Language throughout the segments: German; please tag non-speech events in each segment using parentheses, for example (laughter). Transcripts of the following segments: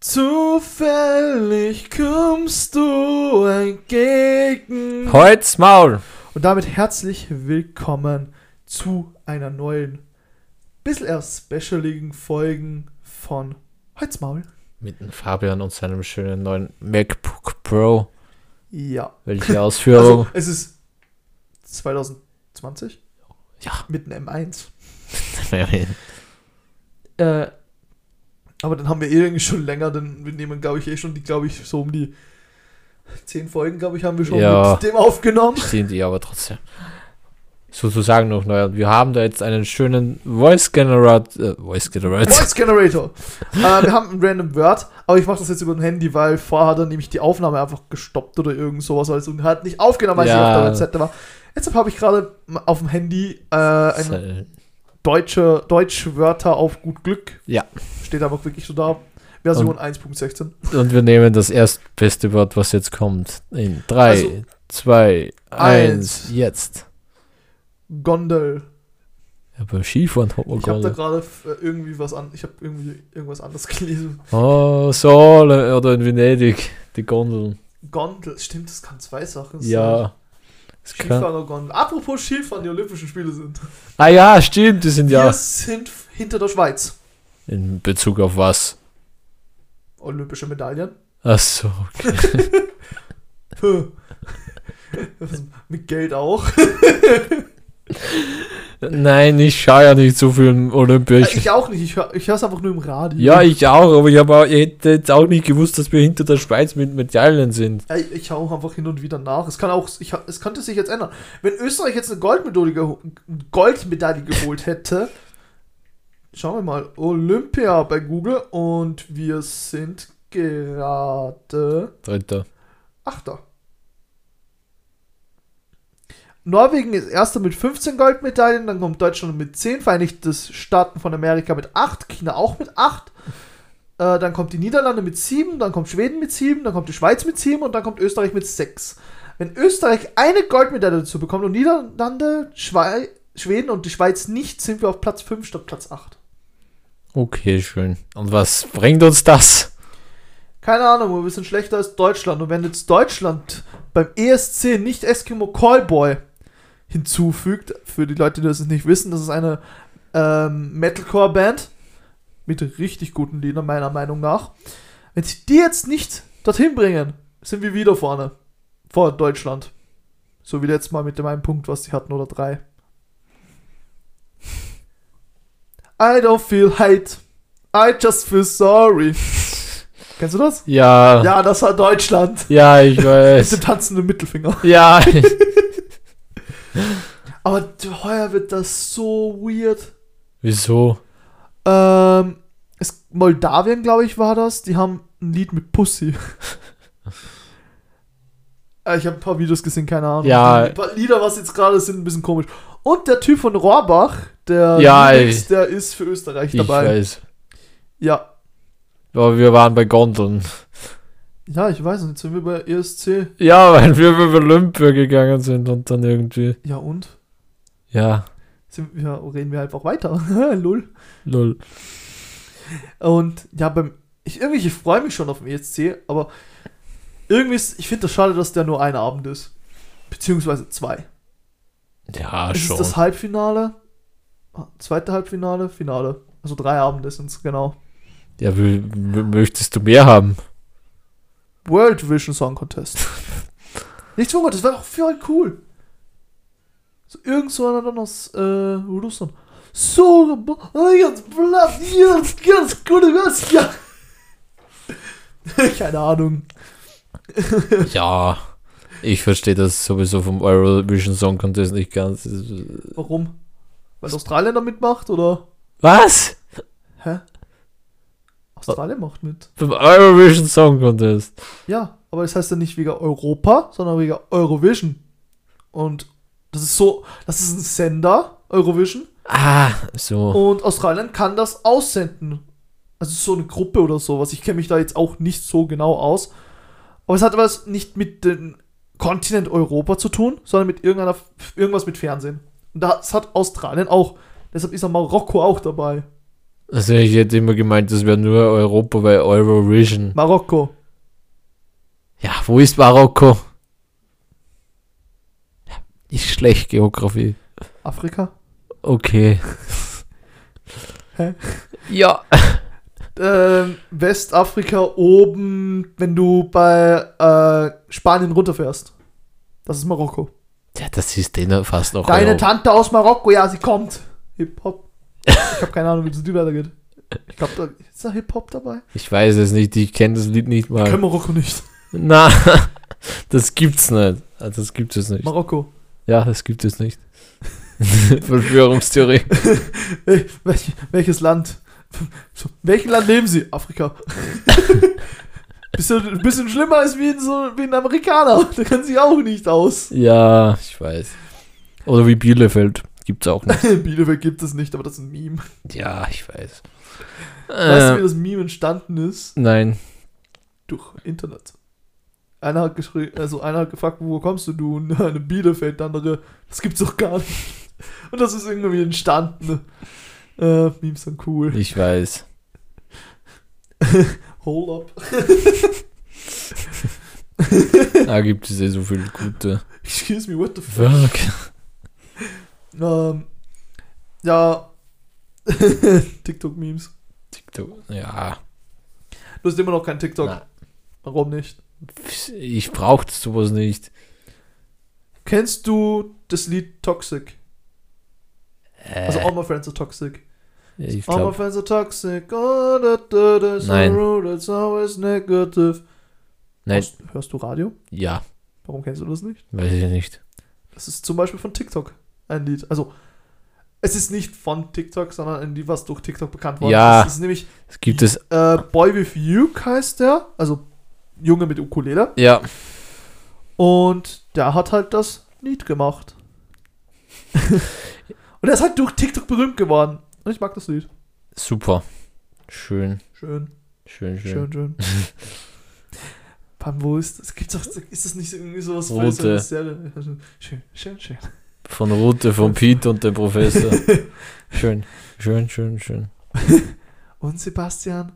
Zufällig kommst du entgegen. Holz Maul. Und damit herzlich willkommen zu einer neuen, bisschen eher specialigen Folgen von Holzmaul. Mit dem Fabian und seinem schönen neuen MacBook Pro. Ja. Welche Ausführung? Also, es ist 2020 ja. mit einem M1. (laughs) Äh, aber dann haben wir eh irgendwie schon länger, denn wir nehmen, glaube ich, eh schon die, glaube ich, so um die zehn Folgen, glaube ich, haben wir schon Ja. mit dem aufgenommen. Sind die aber trotzdem. Sozusagen noch neu. Wir haben da jetzt einen schönen Voice Generator. Äh, Voice Generator. Voice Generator. äh, wir haben ein random Word, aber ich mache das jetzt über ein Handy, weil vorher hat er nämlich die Aufnahme einfach gestoppt oder irgend sowas also, und hat nicht aufgenommen, als Ja. ich auf der Webseite war. Deshalb habe ich gerade auf dem Handy äh, ein deutsche Deutschwörter auf gut Glück. Ja. Steht einfach wirklich so da. Version 1.16. Und wir nehmen das erstbeste Wort, was jetzt kommt. In 3, Also, 2, eins. 1, jetzt. Gondel. Ja, beim Skifahren hat man Ich habe da gerade äh, irgendwie was an. Ich habe irgendwie irgendwas anderes (laughs) gelesen. Oh, Sohle oder in Venedig. Die Gondeln. Gondel. Stimmt, das kann zwei Sachen sein. Ja. Gondel. Apropos Skifahren, die Olympischen Spiele sind. ah ja, stimmt, die sind Wir ja. sind hinter der Schweiz. In Bezug auf was? Olympische Medaillen. Ach so, okay. (laughs) Mit Geld auch. (laughs) Nein, ich schaue ja nicht so viel Olympia. Ich, Ich auch nicht. Ich höre es einfach nur im Radio. ja, ich auch, aber ich, hab auch, ich hätte jetzt auch nicht gewusst, dass wir hinter der Schweiz mit Medaillen sind. Ey, Ich schaue auch einfach hin und wieder nach. Es kann auch, ich, es könnte sich jetzt ändern. Wenn Österreich jetzt eine Goldmedaille, Goldmedaille geholt hätte, schauen wir mal, Olympia bei Google und wir sind gerade Dritter. Achter. Norwegen ist erster mit 15 Goldmedaillen, dann kommt Deutschland mit 10, Vereinigte Staaten von Amerika mit 8, China auch mit 8. Äh, dann kommt die Niederlande mit 7, dann kommt Schweden mit 7, dann kommt die Schweiz mit 7 und dann kommt Österreich mit 6. Wenn Österreich eine Goldmedaille dazu bekommt und Niederlande, Schwei Schweden und die Schweiz nicht, sind wir auf Platz 5 statt Platz 8. Okay, schön. Und was bringt uns das? Keine Ahnung, wir sind schlechter als Deutschland. Und wenn jetzt Deutschland beim ESC nicht Eskimo Callboy hinzufügt, für die Leute, die das nicht wissen, das ist eine ähm, Metalcore-Band mit richtig guten Liedern, meiner Meinung nach. Wenn sie die jetzt nicht dorthin bringen, sind wir wieder vorne. Vor Deutschland. So wie letztes Mal mit dem einen Punkt, was sie hatten, oder drei. I don't feel hate. I just feel sorry. Kennst du das? Ja. Ja, Ja, das war Deutschland. ich Mit weiß. dem tanzenden Mittelfinger. ja. (laughs) Aber heuer wird das so weird. Wieso? Ähm, es, Moldawien, glaube ich, war das. Die haben ein Lied mit Pussy. (laughs) Äh, ich habe ein paar Videos gesehen, keine Ahnung. Ja. Die paar Lieder, was jetzt gerade sind, ein bisschen komisch. Und der Typ von Rohrbach, der Ja, ey. der ist für Österreich Ich dabei. weiß. Ja. Aber wir waren bei Gondeln. Ja, ich weiß, und jetzt sind wir bei ESC. Ja, weil wir über Olympia gegangen sind und dann irgendwie. Ja, und? Ja, Sind wir, reden wir einfach weiter. (laughs) Lull. lol. Und ja, beim. Ich, irgendwie, ich freue mich schon auf den ESC, aber irgendwie ist, ich finde das schade, dass der nur ein Abend ist. Beziehungsweise zwei. Ja, es schon. ist das Halbfinale, ah, zweite Halbfinale, Finale. Also drei Abende sind es, genau. Ja, möchtest du mehr haben? World Vision Song Contest. (laughs) Nichts Wunder, das wäre doch voll cool. So irgend so einer dann aus äh, Russland. So, äh, ganz blatt, ganz, ganz gute was, ja. (laughs) Keine Ahnung. (laughs) Ja. Ich verstehe das sowieso vom Eurovision Song Contest nicht ganz. Warum? Weil Australien da mitmacht oder? Was? Hä? Australien macht mit. Beim Eurovision Song Contest. Ja, aber das heißt ja nicht wegen Europa, sondern wegen Eurovision. Und das ist so, das ist ein Sender, Eurovision. Ah, so. Und Australien kann das aussenden. Also so eine Gruppe oder sowas. Ich kenne mich da jetzt auch nicht so genau aus. Aber es hat was nicht mit dem Kontinent Europa zu tun, sondern mit irgendeiner, irgendwas mit Fernsehen. Und das hat Australien auch. Deshalb ist auch Marokko auch dabei. Also ich hätte immer gemeint, das wäre nur Europa bei Eurovision. Marokko. Ja, wo ist Marokko? Ist schlecht Geografie. Afrika. Okay. Hä? Ja. (laughs) Ähm, Westafrika oben, wenn du bei äh, Spanien runterfährst. Das ist Marokko. Ja, das ist denen fast noch. Deine Europa. Tante aus Marokko, ja, sie kommt. Hip-Hop. Ich habe keine Ahnung, wie das Lied weitergeht. Ich glaube, da ist da Hip-Hop dabei. Ich weiß es nicht, ich kenne das Lied nicht Ich kenne mal. Marokko nicht. Na, (laughs) das gibt's nicht. Also, Das gibt es nicht. Marokko. Ja, das gibt es nicht. (laughs) Verschwörungstheorie. (laughs) Welch, welches Land? Welchem Land leben sie? Afrika. bisschen, bisschen schlimmer als wie ein, so, wie ein Amerikaner. Der kann sich auch nicht aus. Ja, ich weiß. Oder wie Bielefeld. Gibt's auch (laughs) nicht. Bielefeld gibt es nicht, aber das ist ein Meme. Ja, ich weiß. Weißt du, wie Äh, das Meme entstanden ist? nein. Durch Internet. Einer hat geschrieben, also einer hat gefragt, wo kommst du, du? Und (laughs) eine Bielefeld, der andere, das gibt's doch gar nicht. (laughs) Und das ist irgendwie entstanden. Äh, Memes sind cool. Ich weiß. Hold up. Da gibt es ja so viele gute. Excuse me, what the fuck? Fuck. Ähm, ja. (laughs) TikTok-Memes. TikTok. Ja. Du hast immer noch kein TikTok. Na, Warum nicht? ich brauche sowas nicht. Kennst du das Lied Toxic? Äh, Also All My Friends Are Toxic. ich All my friends are toxic. Oh, da, da, da, Nein. rude, it's always negative. Nein. Hörst, hörst du Radio? Ja, Warum kennst du das nicht? weiß ich nicht. Das ist zum Beispiel von TikTok ein Lied. Also, es ist nicht von TikTok, sondern ein Lied, was durch TikTok bekannt worden Ja. ist. Es ist nämlich Es gibt es. äh, Boy with You heißt der. Also, Junge mit Ukulele. Ja. Und der hat halt das Lied gemacht. (laughs) Und er ist halt durch TikTok berühmt geworden. Und ich mag das Lied. Super. Schön. Schön, Schön, schön. schön, schön. (laughs) Pam, wo ist das? Gibt's doch, ist das nicht irgendwie sowas Rote. Serie? Schön, schön, schön. Von Rute, von Pete und dem Professor. (laughs) Schön. Schön, schön, schön. (laughs) Und Sebastian,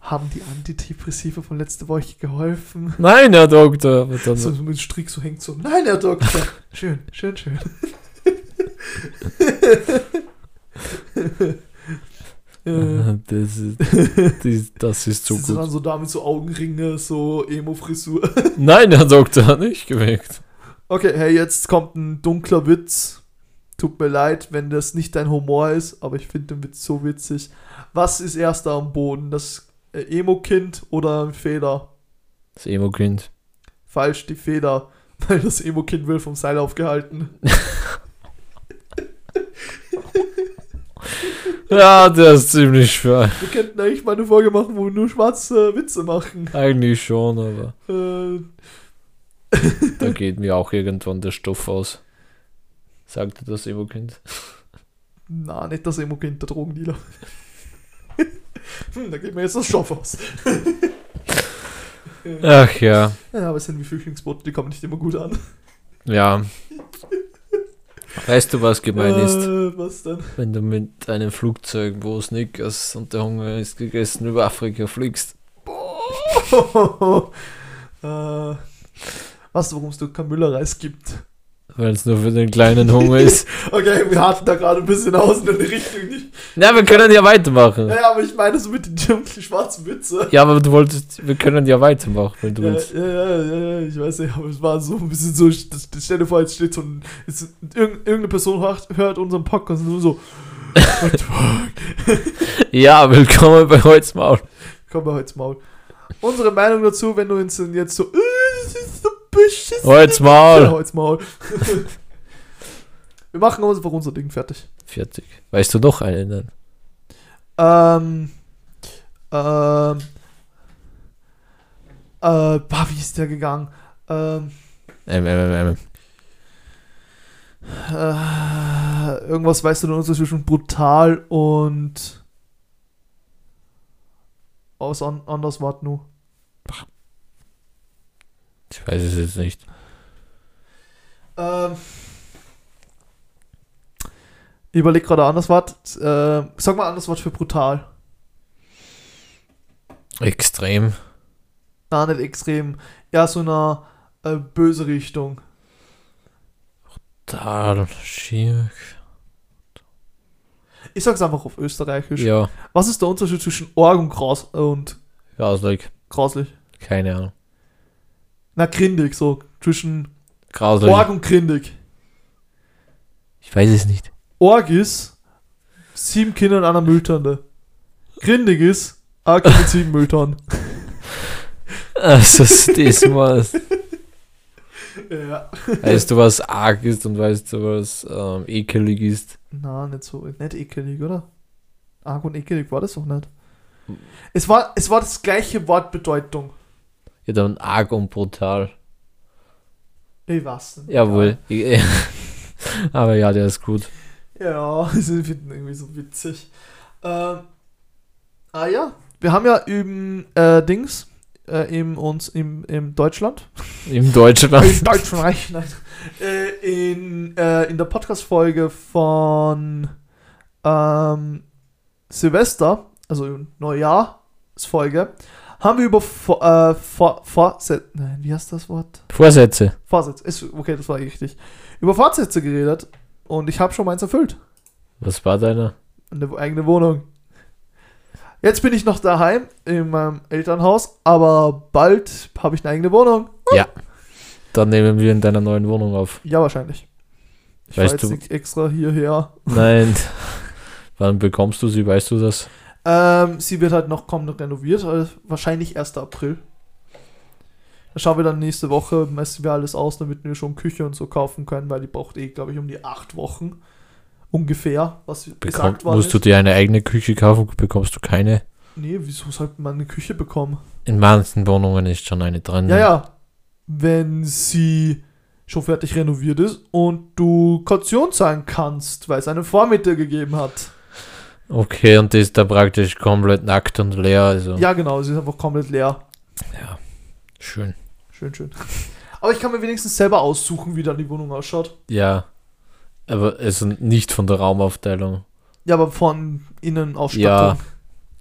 haben die Antidepressiva von letzter Woche geholfen? Nein, Herr Doktor. So mit Strick so hängt so. Nein, Herr Doktor. (laughs) schön, schön, schön. äh, das, ist, das, das ist so sitzt er dann gut. so da mit so Augenringe, so Emo-Frisur. Nein, Herr Doktor, nicht geweckt. Okay, hey, jetzt kommt ein dunkler Witz. Tut mir leid, wenn das nicht dein Humor ist, aber ich finde den Witz so witzig. Was ist erster am Boden? Das äh, Emo-Kind oder ein Feder? Das Emo-Kind. Falsch, die Feder. (laughs) Weil das Emo-Kind wird vom Seil aufgehalten. (laughs) Ja, der ist ziemlich schwer. Wir könnten eigentlich mal eine Folge machen, wo wir nur schwarze Witze machen. Eigentlich schon, aber Äh, (laughs) da geht mir auch irgendwann der Stoff aus. Sagte das Emo-Kind. na, nicht das Emo-Kind, der Drogendealer. (laughs) hm, da geht mir jetzt das Stoff aus. (laughs) Ach ja. Ja, aber es sind wie Flüchtlingsboote, die kommen nicht immer gut an. Ja. Weißt du, was gemein ist? Äh, was denn? Wenn du mit einem Flugzeug, wo Snickers und der Hunger ist gegessen, über Afrika fliegst. äh, weißt du, warum es nur kein Müllerreis gibt? Weil es nur für den kleinen Hunger ist. (laughs) Okay, wir hatten da gerade ein bisschen aus in eine Richtung nicht. Na, wir können ja weitermachen. Ja, aber ich meine so mit den dunklen schwarzen Witze. Ja, aber du wolltest, wir können ja weitermachen, wenn du Ja, willst. ja, ja, ja, ja, ich weiß nicht, aber es war so ein bisschen so, stell dir vor, jetzt steht so ein, jetzt, irgend, irgendeine Person hört, hört unseren Podcast und so, what the fuck, (laughs) Ja, willkommen bei Holzmaul. komm mal heute Maul. Unsere Meinung dazu, wenn du uns jetzt so, äh, das ist so beschissen. Holzmaul. Ja, halt's Maul. (laughs) Wir machen einfach unser Ding fertig. Fertig. Weißt du noch einen? dann? Ähm, ähm, äh, bah, wie ist der gegangen? Ähm, Ähm, ähm, ähm, äh, irgendwas weißt du noch zwischen brutal und aus an, anders wart nu. Ich weiß es jetzt nicht. Ähm, Ich überlege gerade ein anderes Wort. Äh, sag mal ein anderes Wort für brutal. Extrem. Na, nicht extrem. Eher so in einer äh, böse Richtung. Da, schier. Ich sag's einfach auf Österreichisch. Ja, Was ist der Unterschied zwischen Org und, Graus und grauslich. grauslich? Keine Ahnung. Na, grindig, so. Zwischen Grauslich. Org und grindig. Ich weiß es nicht. Org ist sieben Kinder und einer Mülltonne. Grindig ist Kind mit sieben Mülltonnen. (laughs) Also, das was. (laughs) Ja. Weißt du, was arg ist und weißt du, was ähm, ekelig ist? Na, nicht so, nicht ekelig, oder? Arg und ekelig war das doch nicht. Es war, es war das gleiche Wortbedeutung. Ja, dann arg und brutal. Ich weiß nicht. Jawohl. (laughs) Aber ja, der ist gut. Ja, ich finde ihn irgendwie so witzig. Ähm, ah ja, wir haben ja im äh, Dings, äh, im, uns im, im Deutschland, (laughs) Im Deutschland. im Deutschen Reich, (laughs) nein, äh, in, äh, in der Podcast-Folge von ähm, Silvester, also Neujahrsfolge, haben wir über Vor, äh, Vor, Vorsätze, nein, wie heißt das Wort? Vorsätze. Vorsätze, ist, okay, das war richtig. Über Fortsätze geredet und ich habe schon meins erfüllt. Was war deiner? eine eigene Wohnung. Jetzt bin ich noch daheim in meinem Elternhaus, aber bald habe ich eine eigene Wohnung. Ja. Dann nehmen wir in deiner neuen Wohnung auf. Ja, wahrscheinlich. Ich Weißt fahr jetzt du- nicht extra hierher. Nein. (laughs) Wann bekommst du sie? Weißt du das? Ähm, sie wird halt noch komplett renoviert, also wahrscheinlich 1. April. Da schauen wir dann nächste Woche, messen wir alles aus, damit wir schon Küche und so kaufen können, weil die braucht eh, glaube ich, um die 8 Wochen. Ungefähr, was Bekomm, gesagt worden musst du ist. dir eine eigene Küche kaufen, bekommst du keine. Nee, wieso sollte man eine Küche bekommen? In manchen Wohnungen ist schon eine drin. Ja, ja. Wenn sie schon fertig renoviert ist und du Kaution zahlen kannst, weil es eine Vormiete gegeben hat. Okay, und die ist da praktisch komplett nackt und leer. Also, Ja, genau, sie ist einfach komplett leer. ja. Schön. Schön, schön. Aber ich kann mir wenigstens selber aussuchen, wie dann die Wohnung ausschaut. Ja. Aber also nicht von der Raumaufteilung. Ja, aber von Innenausstattung.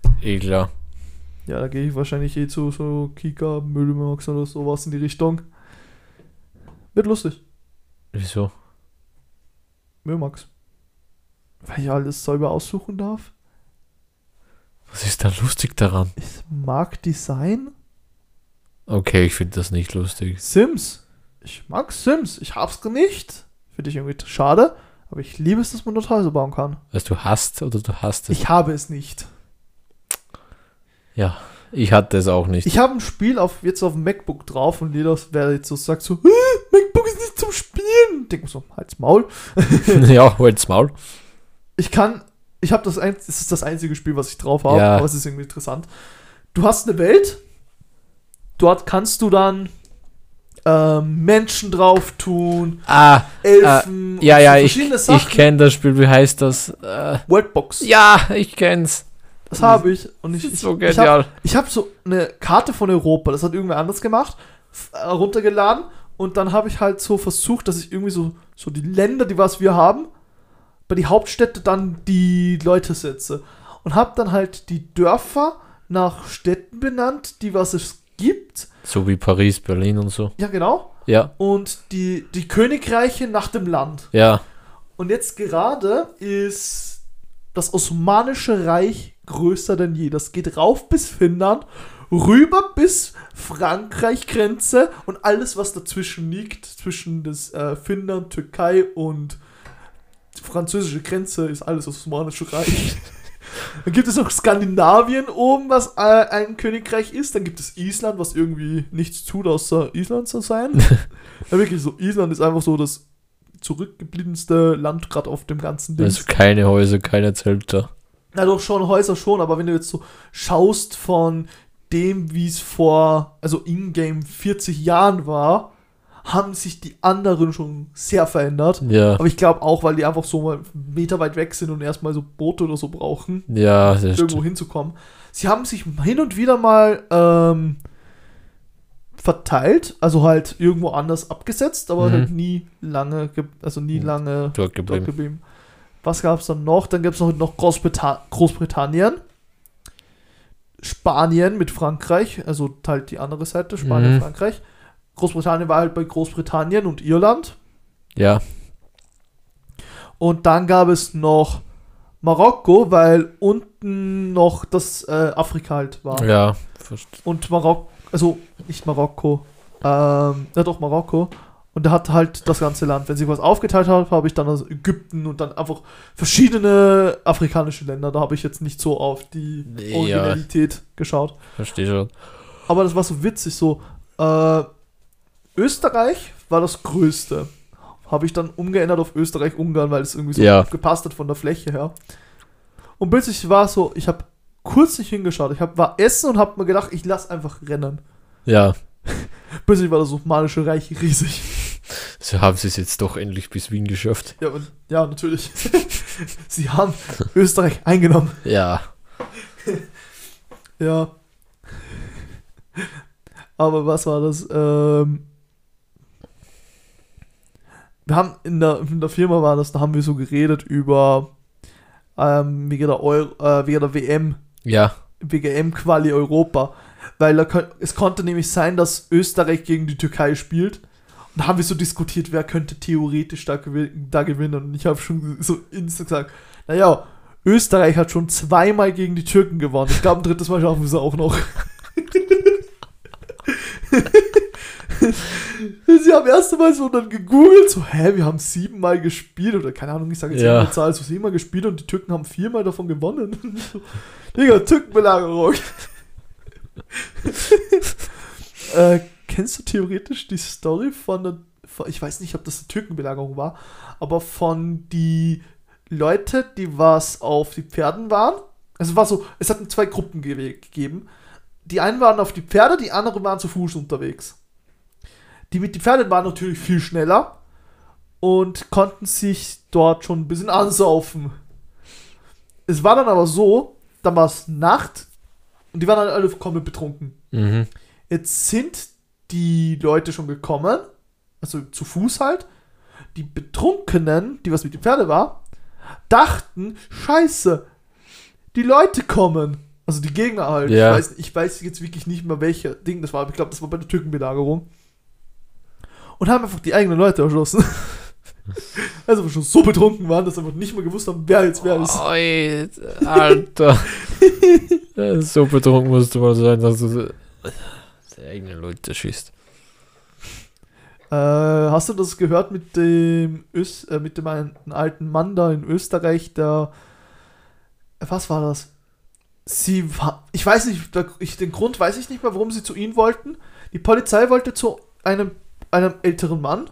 Ja. Eh klar. Ja, da gehe ich wahrscheinlich eh zu so Kika, Müllmax oder sowas in die Richtung. Wird lustig. Wieso? Müllmax. Weil ich alles selber aussuchen darf. Was ist da lustig daran? Ich mag Design. Okay, ich finde das nicht lustig. Sims. Ich mag Sims. Ich hab's nicht. Finde ich irgendwie schade. Aber ich liebe es, dass man dort Häuser bauen kann. Weißt du, hast oder du hast es? Ich habe es nicht. ja, ich hatte es auch nicht. Ich habe ein Spiel auf, jetzt auf dem MacBook drauf und jeder, wer jetzt so sagt so, "Äh, MacBook ist nicht zum Spielen. Denk mir so, halt's Maul. (laughs) ja, holt's Maul. Ich kann, ich habe das, ein, das ist das einzige Spiel, was ich drauf habe, Ja. aber es ist irgendwie interessant. Du hast eine Welt, dort kannst du dann ähm, Menschen drauf tun, Ah, Elfen, ja, und ja, so ich, verschiedene ich Sachen. kenne das Spiel. Wie heißt das? Äh, Worldbox. ja, ich kenn's. Das habe ich. Und ich, ist ich, so ich habe ich hab so eine Karte von Europa, das hat irgendwer anders gemacht, äh, runtergeladen und dann habe ich halt so versucht, dass ich irgendwie so, so die Länder, die was wir haben, bei die Hauptstädte dann die Leute setze. Und habe dann halt die Dörfer nach Städten benannt, die was es gibt. So wie Paris, Berlin und so. Ja, genau. Ja, Und die, die Königreiche nach dem Land. ja. Und jetzt gerade ist das Osmanische Reich größer denn je. Das geht rauf bis Finnland, rüber bis Frankreich-Grenze und alles, was dazwischen liegt, zwischen das äh, Finnland, Türkei und die französische Grenze, ist alles Osmanische Reich. Dann gibt es noch Skandinavien oben, was äh, ein Königreich ist. Dann gibt es Island, was irgendwie nichts tut, außer Island zu sein. (laughs) ja, wirklich so. Island ist einfach so das zurückgebliebenste Land gerade auf dem ganzen Ding. Also keine Häuser, keine Zelte. Na doch, schon Häuser schon, aber wenn du jetzt so schaust von dem, wie es vor, also in-game 40 Jahren war, haben sich die anderen schon sehr verändert. Ja, Aber ich glaube auch, weil die einfach so mal Meter weit weg sind und erstmal so Boote oder so brauchen, ja, das irgendwo hinzukommen. Sie haben sich hin und wieder mal ähm, verteilt, also halt irgendwo anders abgesetzt, aber Mhm. halt nie lange, ge also nie Mhm. lange Dort dort geblieben. geblieben. Was gab es dann noch? Dann gab es noch, noch Großbrita Großbritannien. Spanien mit Frankreich, also halt die andere Seite, Spanien, Mhm. Frankreich. Großbritannien war halt bei Großbritannien und Irland. Ja. Und dann gab es noch Marokko, weil unten noch das äh, Afrika halt war. Ja. verst- Und Marokko, also nicht Marokko, ähm, ja doch Marokko. Und er hat halt das ganze Land. Wenn sie was aufgeteilt hat, habe ich dann also Ägypten und dann einfach verschiedene afrikanische Länder. Da habe ich jetzt nicht so auf die Ja. Originalität geschaut. Verstehe schon. Aber das war so witzig, so äh, Österreich war das Größte. Habe ich dann umgeändert auf Österreich-Ungarn, weil es irgendwie so Ja. gepasst hat von der Fläche her. Und plötzlich war es so, ich habe kurz nicht hingeschaut. Ich hab, war essen und habe mir gedacht, ich lass einfach rennen. Ja. (laughs) Plötzlich war das Osmanische Reich riesig. So haben sie es jetzt doch endlich bis Wien geschafft. Ja, und, ja natürlich. (laughs) Sie haben Österreich eingenommen. Ja. Ja. Aber was war das? Ähm, wir haben in der, in der Firma war das, da haben wir so geredet über ähm, wegen der Euro, äh, wegen der WM, Ja. WM-Quali Europa. Weil könnt- es konnte nämlich sein, dass Österreich gegen die Türkei spielt. Und da haben wir so diskutiert, wer könnte theoretisch da, gewin da gewinnen. Und ich habe schon (laughs) so instant gesagt, naja, Österreich hat schon zweimal gegen die Türken gewonnen. Ich glaube, ein drittes Mal schaffen wir es auch noch. (laughs) (laughs) (laughs) Sie haben erst einmal so dann gegoogelt, so, hä, wir haben siebenmal gespielt, oder keine Ahnung, ich sage jetzt Ja. eine Zahl, so siebenmal gespielt und die Türken haben viermal davon gewonnen. (laughs) Digga, Türkenbelagerung. (laughs) äh, kennst du theoretisch die Story von der, von, ich weiß nicht, ob das eine Türkenbelagerung war, aber von die Leute, die was auf die Pferden waren? Also war so, es hat zwei Gruppen ge gegeben. Die einen waren auf die Pferde, die anderen waren zu Fuß unterwegs. Die mit den Pferden waren natürlich viel schneller und konnten sich dort schon ein bisschen ansaufen. Es war dann aber so, dann war es Nacht und die waren dann alle komplett betrunken. Mhm. Jetzt sind die Leute schon gekommen, also zu Fuß halt. Die Betrunkenen, die was mit den Pferde war, dachten, scheiße, die Leute kommen. Also die Gegner halt. Ja. Ich, weiß, ich weiß jetzt wirklich nicht mehr, welcher Ding das war, aber ich glaube, das war bei der Türkenbelagerung. Und haben einfach die eigenen Leute erschossen. (laughs) also schon so betrunken waren, dass sie einfach nicht mehr gewusst haben, wer jetzt wer ist. Oi, Alter. (laughs) So betrunken musst du mal sein, dass du die eigenen Leute schießt. Äh, hast du das gehört mit dem Ös äh, mit dem einen alten Mann da in Österreich, der äh, was war das? Sie war, ich weiß nicht, der, ich, den Grund weiß ich nicht mehr, warum sie zu ihm wollten. Die Polizei wollte zu einem, einem älteren Mann.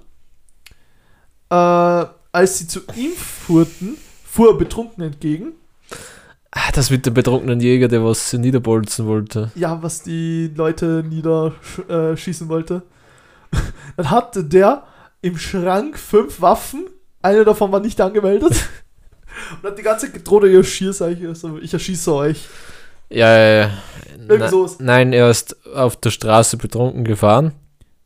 Äh, als sie zu ihm fuhrten, fuhr er betrunken entgegen. Ah, das mit dem betrunkenen Jäger, der was niederbolzen wollte. Ja, was die Leute niederschießen äh, schießen wollte. (laughs) Dann hatte der im Schrank fünf Waffen. Eine davon war nicht angemeldet. (laughs) Und hat die ganze gedroht, ich erschieße euch. Also, ich erschieße euch. Ja, ja, ja. Na, nein, er ist auf der Straße betrunken gefahren.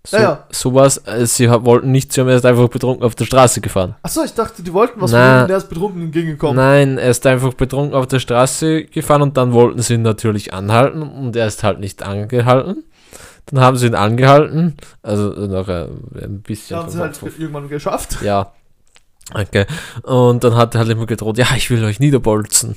So, Ja, ja. Sowas. äh, Sie wollten nicht, sie haben erst einfach betrunken auf der Straße gefahren. Achso, ich dachte, die wollten was Na. von er ist betrunken entgegengekommen. Nein, er ist einfach betrunken auf der Straße gefahren und dann wollten sie ihn natürlich anhalten und er ist halt nicht angehalten. Dann haben sie ihn angehalten, also noch ein bisschen. Da haben sie halt irgendwann geschafft. ja. Okay. Und dann hat er halt immer gedroht, ja, ich will euch niederbolzen.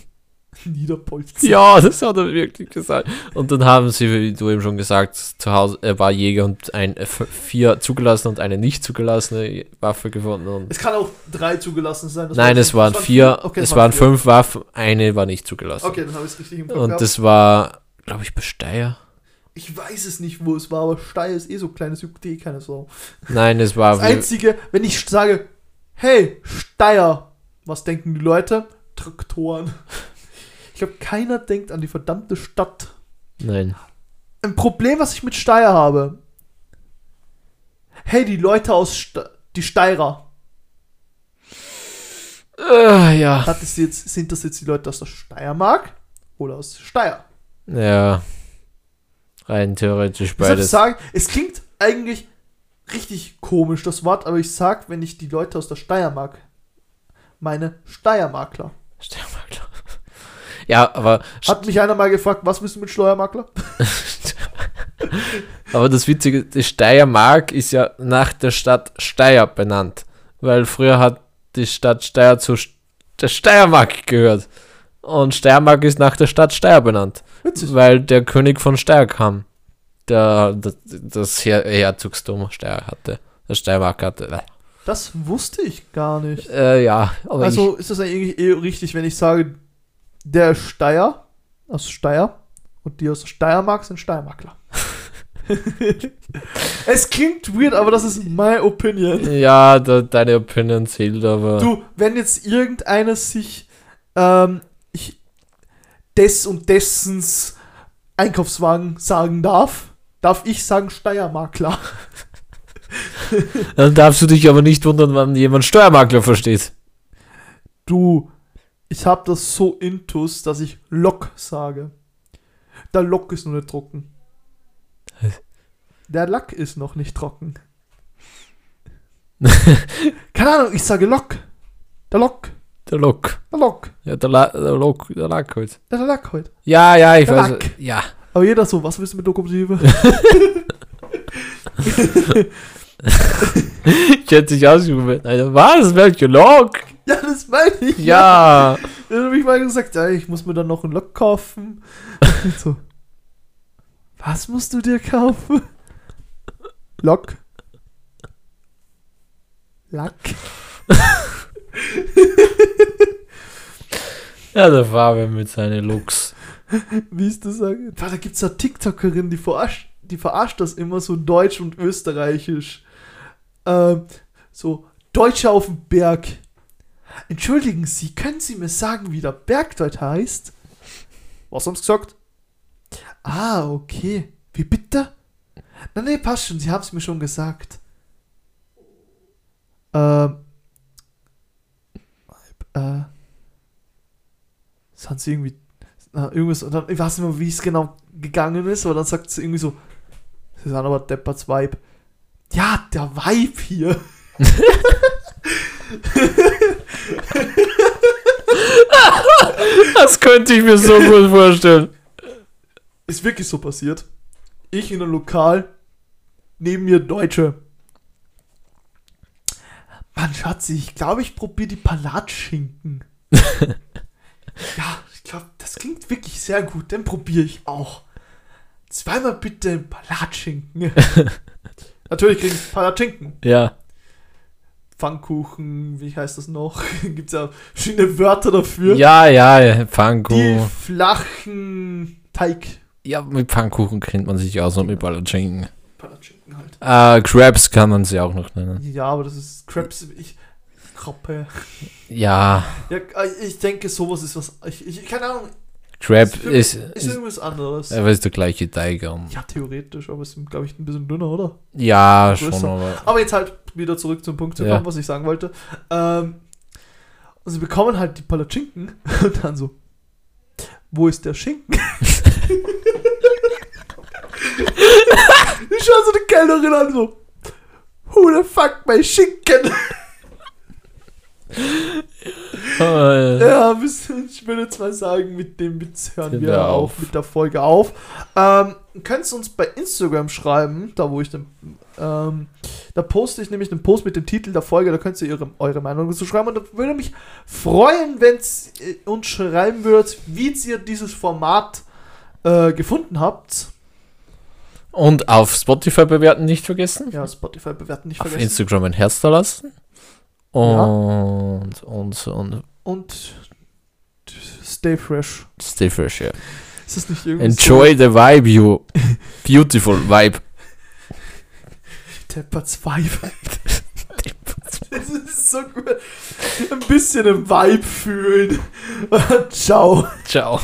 (laughs) Niederpolzen. Ja, das hat er wirklich gesagt. Und dann haben sie, wie du eben schon gesagt, zu Hause, er war Jäger und ein, f- vier zugelassene und eine nicht zugelassene Waffe gefunden. Und Es kann auch drei zugelassen sein. Nein, es waren vier, Okay, es waren vier. fünf Waffen, eine war nicht zugelassen. Okay, dann habe ich es richtig im Kopf Und gehabt. das war, glaube ich, bei Steyr. Ich weiß es nicht, wo es war, aber Steyr ist eh so kleines eh keine Sau. Nein, es war Das Einzige, wenn ich sage, hey, Steyr, was denken die Leute? Traktoren. Ich glaube, keiner denkt an die verdammte Stadt. Nein. Ein Problem, was ich mit Steyr habe. Hey, die Leute aus Ste die Steirer. Äh, ja. Hat es jetzt, sind das jetzt die Leute aus der Steiermark oder aus Steyr? Ja. Rein theoretisch Ich beides. sagen, es klingt eigentlich richtig komisch, das Wort, aber ich sag, wenn ich die Leute aus der Steiermark meine Steuermakler. Ja, aber, Hat mich einer mal gefragt, was du mit Steuermakler? (laughs) aber das Witzige, die Steiermark ist ja nach der Stadt Steyr benannt. Weil früher hat die Stadt Steyr zu der Steiermark gehört. Und Steiermark ist nach der Stadt Steyr benannt. Witzig. Weil der König von Steyr kam. Der das, das Her Herzogstum Steyr hatte. Der Steiermark hatte. Das wusste ich gar nicht. Äh, ja, Also ist das eigentlich eh richtig, wenn ich sage, der Steier aus Steyr und die aus Steiermark sind Steiermakler. (laughs) es klingt weird, aber das ist my opinion. ja, da, deine Opinion zählt, aber. Du, wenn jetzt irgendeiner sich ähm, ich, des und dessens Einkaufswagen sagen darf, darf ich sagen Steiermakler. (laughs) Dann darfst du dich aber nicht wundern, wann jemand Steuermakler versteht. Du, ich hab das so intus, dass ich Lok sage. Der Lok ist noch nicht trocken. Der Lack ist noch nicht trocken. (laughs) Keine Ahnung, ich sage Lok. Der Lok. Der Lok. Der Lok. Ja, der, La der Lok, der Lack halt. Der Lack heute. Ja, ja, ich Der weiß. Lack. Ja. Aber jeder so, was willst du mit Lokomotive? (laughs) Ich hätte dich ausgerufen. Alter, was? Welche Lok? Ja, das meine ich. Ja. Dann habe ich mal gesagt, ja, ich muss mir dann noch einen Lok kaufen. (laughs) So, was musst du dir kaufen? Lok. Lack. (laughs) Ja, der Fabian mit seinen Looks. Wie ist das sagen? Da gibt es eine TikTokerin, die verarscht, die verarscht das immer so deutsch und österreichisch. Ähm, so, Deutsche auf dem Berg. Entschuldigen Sie, können Sie mir sagen, wie der Berg dort heißt? Was haben Sie gesagt? Ah, okay. Wie bitte? Na nee, passt schon, Sie haben es mir schon gesagt. Ähm. Äh. Das hat sie irgendwie na, irgendwas, und dann, ich weiß nicht mehr, wie es genau gegangen ist, aber dann sagt sie irgendwie so, sie sind aber Depperts Vibe. Ja, der Vibe hier. (laughs) (laughs) Das könnte ich mir so gut vorstellen. Ist wirklich so passiert. Ich in einem Lokal, neben mir Deutsche. Mann, Schatzi, ich glaube, ich probiere die Palatschinken. (laughs) ja, ich glaube, das klingt wirklich sehr gut. Den probiere ich auch. Zweimal bitte Palatschinken. (laughs) Natürlich kriege ich Palatschinken. Ja. Pfannkuchen, wie heißt das noch? (laughs) Gibt es ja verschiedene Wörter dafür. Ja, ja, Die Pfannkuchen. flachen Teig. Ja, mit Pfannkuchen kennt man sich aus und mit Palatschinken. Palatschinken halt. Äh, Crabs kann man sie auch noch nennen. Ja, aber das ist Crepes. Ich. Kroppe. Ja, Ja, äh, ich denke, sowas ist was. Ich, ich keine Ahnung. Crab ist, ist, ist, ist, irgendwas anderes. aber ist der gleiche Teig. Ja, theoretisch, aber es sind, glaube ich, ein bisschen dünner, oder? Ja, schon, aber. Aber jetzt halt wieder zurück zum Punkt zu kommen, Ja. was ich sagen wollte. Ähm, und sie bekommen halt die Palatschinken (laughs) und dann so, wo ist der Schinken? (laughs) ich schaue so die Kellnerin an, so, who the fuck my Schinken? Äh, Ja, ich würde jetzt mal sagen, mit dem Witz hören wir auch auf. mit der Folge auf. Ähm, könnt uns bei Instagram schreiben, da wo ich den, ähm, da poste ich nämlich einen Post mit dem Titel der Folge, da könnt ihr ihre, eure Meinung dazu schreiben und da würde mich freuen, wenn ihr uns schreiben würdet, wie ihr dieses Format äh, gefunden habt. Und auf Spotify bewerten nicht vergessen. Ja, Spotify bewerten nicht Auf vergessen. Instagram ein Herz da lassen. Und, und, und Und stay fresh. stay fresh, ja. Ist das nicht irgendwie Enjoy the vibe, you beautiful vibe. so Tepperts Vibe? (laughs) Das ist so gut. Ein bisschen im Vibe fühlen. (laughs) Ciao. Ciao.